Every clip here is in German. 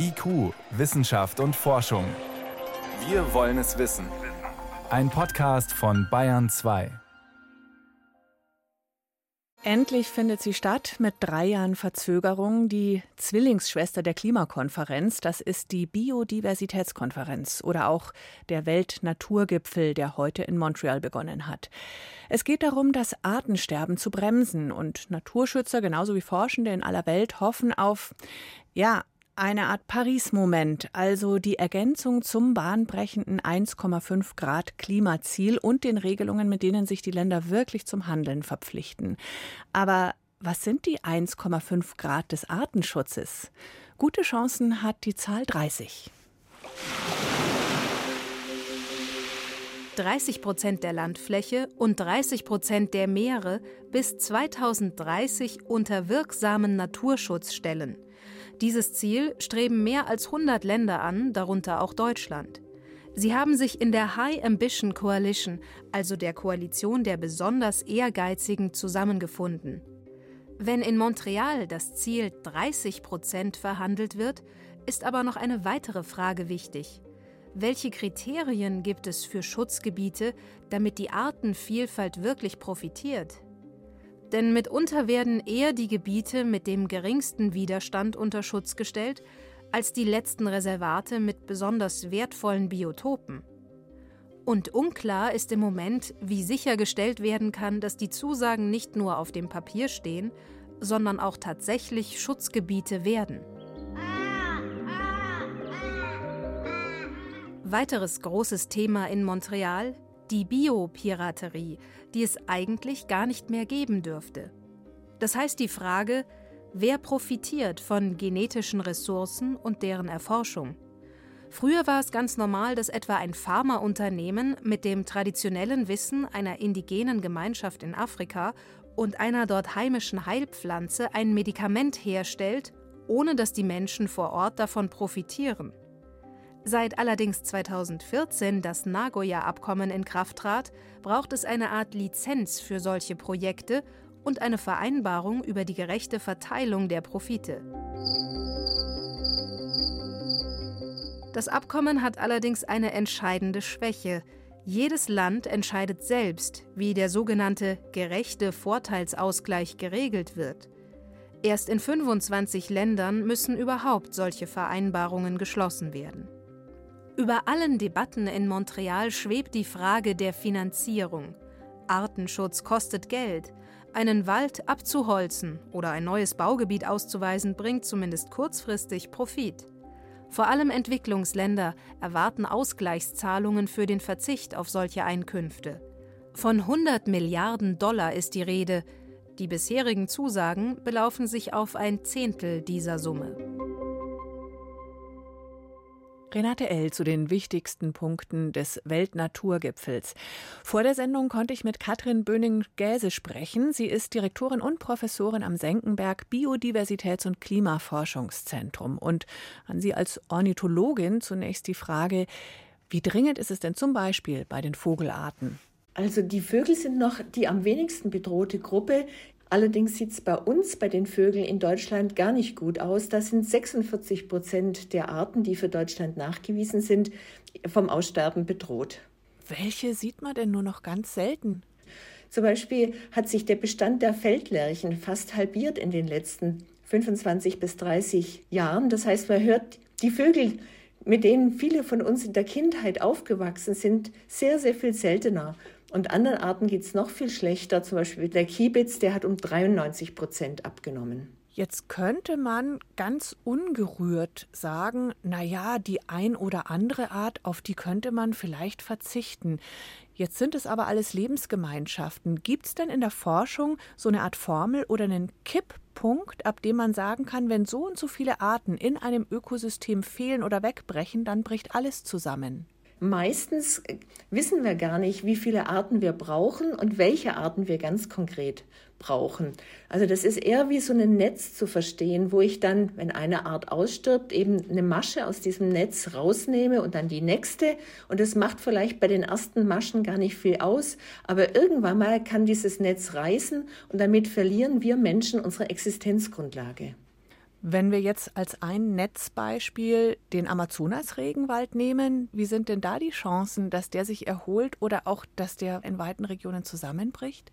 IQ, Wissenschaft und Forschung. Wir wollen es wissen. Ein Podcast von Bayern 2. Endlich findet sie statt mit drei Jahren Verzögerung. Die Zwillingsschwester der Klimakonferenz, das ist die Biodiversitätskonferenz oder auch der Weltnaturgipfel, der heute in Montreal begonnen hat. Es geht darum, das Artensterben zu bremsen und Naturschützer genauso wie Forschende in aller Welt hoffen auf ja, eine Art Paris-Moment, also die Ergänzung zum bahnbrechenden 1,5 Grad Klimaziel und den Regelungen, mit denen sich die Länder wirklich zum Handeln verpflichten. Aber was sind die 1,5 Grad des Artenschutzes? Gute Chancen hat die Zahl 30. 30 Prozent der Landfläche und 30 Prozent der Meere bis 2030 unter wirksamen Naturschutz stellen. Dieses Ziel streben mehr als 100 Länder an, darunter auch Deutschland. Sie haben sich in der High Ambition Coalition, also der Koalition der besonders Ehrgeizigen, zusammengefunden. Wenn in Montreal das Ziel 30 Prozent verhandelt wird, ist aber noch eine weitere Frage wichtig. Welche Kriterien gibt es für Schutzgebiete, damit die Artenvielfalt wirklich profitiert? Denn mitunter werden eher die Gebiete mit dem geringsten Widerstand unter Schutz gestellt, als die letzten Reservate mit besonders wertvollen Biotopen. Und unklar ist im Moment, wie sichergestellt werden kann, dass die Zusagen nicht nur auf dem Papier stehen, sondern auch tatsächlich Schutzgebiete werden. Weiteres großes Thema in Montreal die Biopiraterie, die es eigentlich gar nicht mehr geben dürfte. Das heißt die Frage, wer profitiert von genetischen Ressourcen und deren Erforschung? Früher war es ganz normal, dass etwa ein Pharmaunternehmen mit dem traditionellen Wissen einer indigenen Gemeinschaft in Afrika und einer dort heimischen Heilpflanze ein Medikament herstellt, ohne dass die Menschen vor Ort davon profitieren. Seit allerdings 2014 das Nagoya-Abkommen in Kraft trat, braucht es eine Art Lizenz für solche Projekte und eine Vereinbarung über die gerechte Verteilung der Profite. Das Abkommen hat allerdings eine entscheidende Schwäche. Jedes Land entscheidet selbst, wie der sogenannte gerechte Vorteilsausgleich geregelt wird. Erst in 25 Ländern müssen überhaupt solche Vereinbarungen geschlossen werden. Über allen Debatten in Montreal schwebt die Frage der Finanzierung. Artenschutz kostet Geld. Einen Wald abzuholzen oder ein neues Baugebiet auszuweisen, bringt zumindest kurzfristig Profit. Vor allem Entwicklungsländer erwarten Ausgleichszahlungen für den Verzicht auf solche Einkünfte. Von 100 Milliarden Dollar ist die Rede. Die bisherigen Zusagen belaufen sich auf ein Zehntel dieser Summe. Renate L. zu den wichtigsten Punkten des Weltnaturgipfels. Vor der Sendung konnte ich mit Katrin Böning-Gäse sprechen. Sie ist Direktorin und Professorin am Senckenberg Biodiversitäts- und Klimaforschungszentrum. Und an Sie als Ornithologin zunächst die Frage, wie dringend ist es denn zum Beispiel bei den Vogelarten? Also die Vögel sind noch die am wenigsten bedrohte Gruppe. Allerdings sieht es bei uns, bei den Vögeln in Deutschland gar nicht gut aus. Das sind 46 Prozent der Arten, die für Deutschland nachgewiesen sind, vom Aussterben bedroht. Welche sieht man denn nur noch ganz selten? Zum Beispiel hat sich der Bestand der Feldlerchen fast halbiert in den letzten 25 bis 30 Jahren. Das heißt, man hört die Vögel, mit denen viele von uns in der Kindheit aufgewachsen sind, sehr, sehr viel seltener. Und anderen Arten geht es noch viel schlechter. Zum Beispiel der Kiebitz, der hat um 93 Prozent abgenommen. Jetzt könnte man ganz ungerührt sagen, na ja, die ein oder andere Art, auf die könnte man vielleicht verzichten. Jetzt sind es aber alles Lebensgemeinschaften. Gibt es denn in der Forschung so eine Art Formel oder einen Kipppunkt, ab dem man sagen kann, wenn so und so viele Arten in einem Ökosystem fehlen oder wegbrechen, dann bricht alles zusammen? Meistens wissen wir gar nicht, wie viele Arten wir brauchen und welche Arten wir ganz konkret brauchen. Also das ist eher wie so ein Netz zu verstehen, wo ich dann, wenn eine Art ausstirbt, eben eine Masche aus diesem Netz rausnehme und dann die nächste. Und das macht vielleicht bei den ersten Maschen gar nicht viel aus, aber irgendwann mal kann dieses Netz reißen und damit verlieren wir Menschen unsere Existenzgrundlage. Wenn wir jetzt als ein Netzbeispiel den Amazonas-Regenwald nehmen, wie sind denn da die Chancen, dass der sich erholt oder auch, dass der in weiten Regionen zusammenbricht?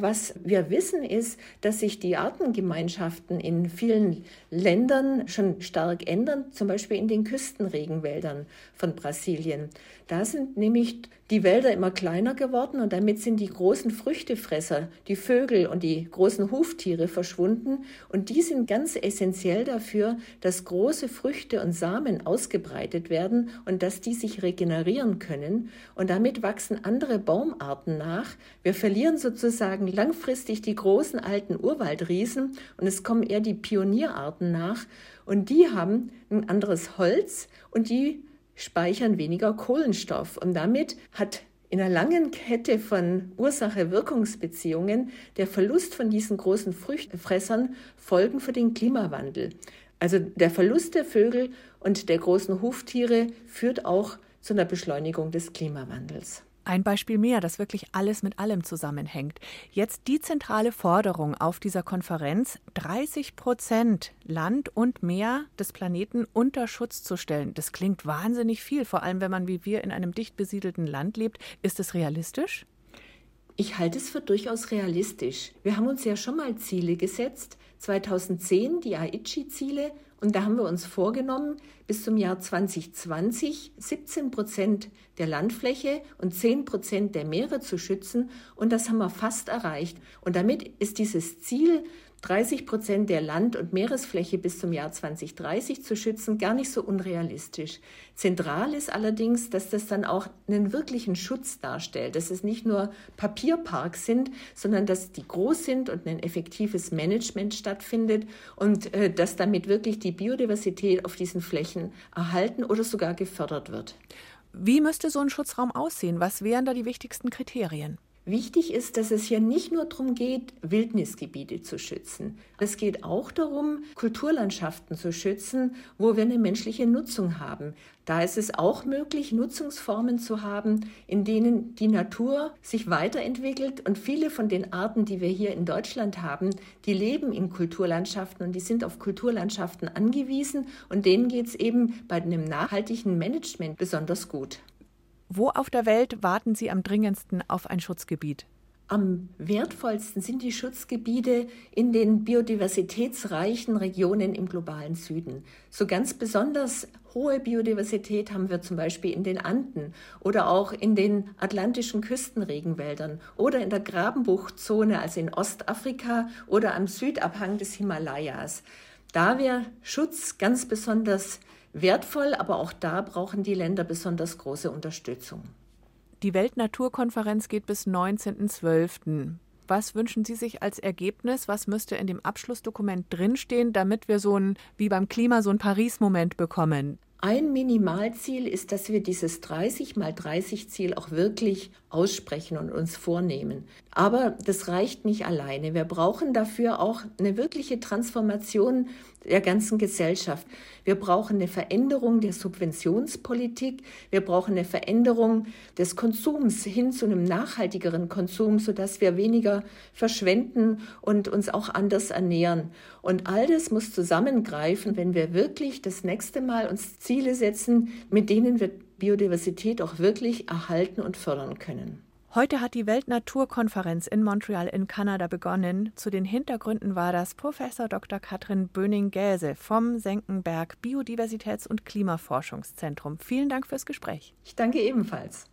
Was wir wissen ist, dass sich die Artengemeinschaften in vielen Ländern schon stark ändern, zum Beispiel in den Küstenregenwäldern von Brasilien. Da sind nämlich die Wälder immer kleiner geworden und damit sind die großen Früchtefresser, die Vögel und die großen Huftiere verschwunden und die sind ganz essentiell dafür, dass große Früchte und Samen ausgebreitet werden und dass die sich regenerieren können und damit wachsen andere Baumarten nach. Wir verlieren sozusagen langfristig die großen alten Urwaldriesen und es kommen eher die Pionierarten nach und die haben ein anderes Holz und die speichern weniger Kohlenstoff. Und damit hat in einer langen Kette von Ursache-Wirkungsbeziehungen der Verlust von diesen großen Früchtefressern Folgen für den Klimawandel. Also der Verlust der Vögel und der großen Huftiere führt auch zu einer Beschleunigung des Klimawandels. Ein Beispiel mehr, das wirklich alles mit allem zusammenhängt. Jetzt die zentrale Forderung auf dieser Konferenz, 30 Prozent Land und Meer des Planeten unter Schutz zu stellen. Das klingt wahnsinnig viel, vor allem wenn man wie wir in einem dicht besiedelten Land lebt. Ist es realistisch? Ich halte es für durchaus realistisch. Wir haben uns ja schon mal Ziele gesetzt. 2010 die Aichi-Ziele und da haben wir uns vorgenommen, bis zum Jahr 2020 17 Prozent der Landfläche und 10 Prozent der Meere zu schützen. Und das haben wir fast erreicht. Und damit ist dieses Ziel 30 Prozent der Land- und Meeresfläche bis zum Jahr 2030 zu schützen, gar nicht so unrealistisch. Zentral ist allerdings, dass das dann auch einen wirklichen Schutz darstellt, dass es nicht nur Papierparks sind, sondern dass die groß sind und ein effektives Management stattfindet und äh, dass damit wirklich die Biodiversität auf diesen Flächen erhalten oder sogar gefördert wird. Wie müsste so ein Schutzraum aussehen? Was wären da die wichtigsten Kriterien? Wichtig ist, dass es hier nicht nur darum geht, Wildnisgebiete zu schützen. Es geht auch darum, Kulturlandschaften zu schützen, wo wir eine menschliche Nutzung haben. Da ist es auch möglich, Nutzungsformen zu haben, in denen die Natur sich weiterentwickelt. Und viele von den Arten, die wir hier in Deutschland haben, die leben in Kulturlandschaften und die sind auf Kulturlandschaften angewiesen. Und denen geht es eben bei einem nachhaltigen Management besonders gut. Wo auf der Welt warten Sie am dringendsten auf ein Schutzgebiet? Am wertvollsten sind die Schutzgebiete in den biodiversitätsreichen Regionen im globalen Süden. So ganz besonders hohe Biodiversität haben wir zum Beispiel in den Anden oder auch in den atlantischen Küstenregenwäldern oder in der Grabenbuchtzone, also in Ostafrika oder am Südabhang des Himalayas. Da wäre Schutz ganz besonders wertvoll, aber auch da brauchen die Länder besonders große Unterstützung. Die Weltnaturkonferenz geht bis 19.12. Was wünschen Sie sich als Ergebnis? Was müsste in dem Abschlussdokument drinstehen, damit wir so ein, wie beim Klima, so ein Paris-Moment bekommen? Ein Minimalziel ist, dass wir dieses 30 mal 30 Ziel auch wirklich aussprechen und uns vornehmen. Aber das reicht nicht alleine. Wir brauchen dafür auch eine wirkliche Transformation der ganzen Gesellschaft. Wir brauchen eine Veränderung der Subventionspolitik. Wir brauchen eine Veränderung des Konsums hin zu einem nachhaltigeren Konsum, sodass wir weniger verschwenden und uns auch anders ernähren. Und all das muss zusammengreifen, wenn wir wirklich das nächste Mal uns Ziele setzen, mit denen wir Biodiversität auch wirklich erhalten und fördern können. Heute hat die Weltnaturkonferenz in Montreal in Kanada begonnen. Zu den Hintergründen war das Professor Dr. Katrin Böning-Gäse vom Senckenberg Biodiversitäts- und Klimaforschungszentrum. Vielen Dank fürs Gespräch. Ich danke ebenfalls.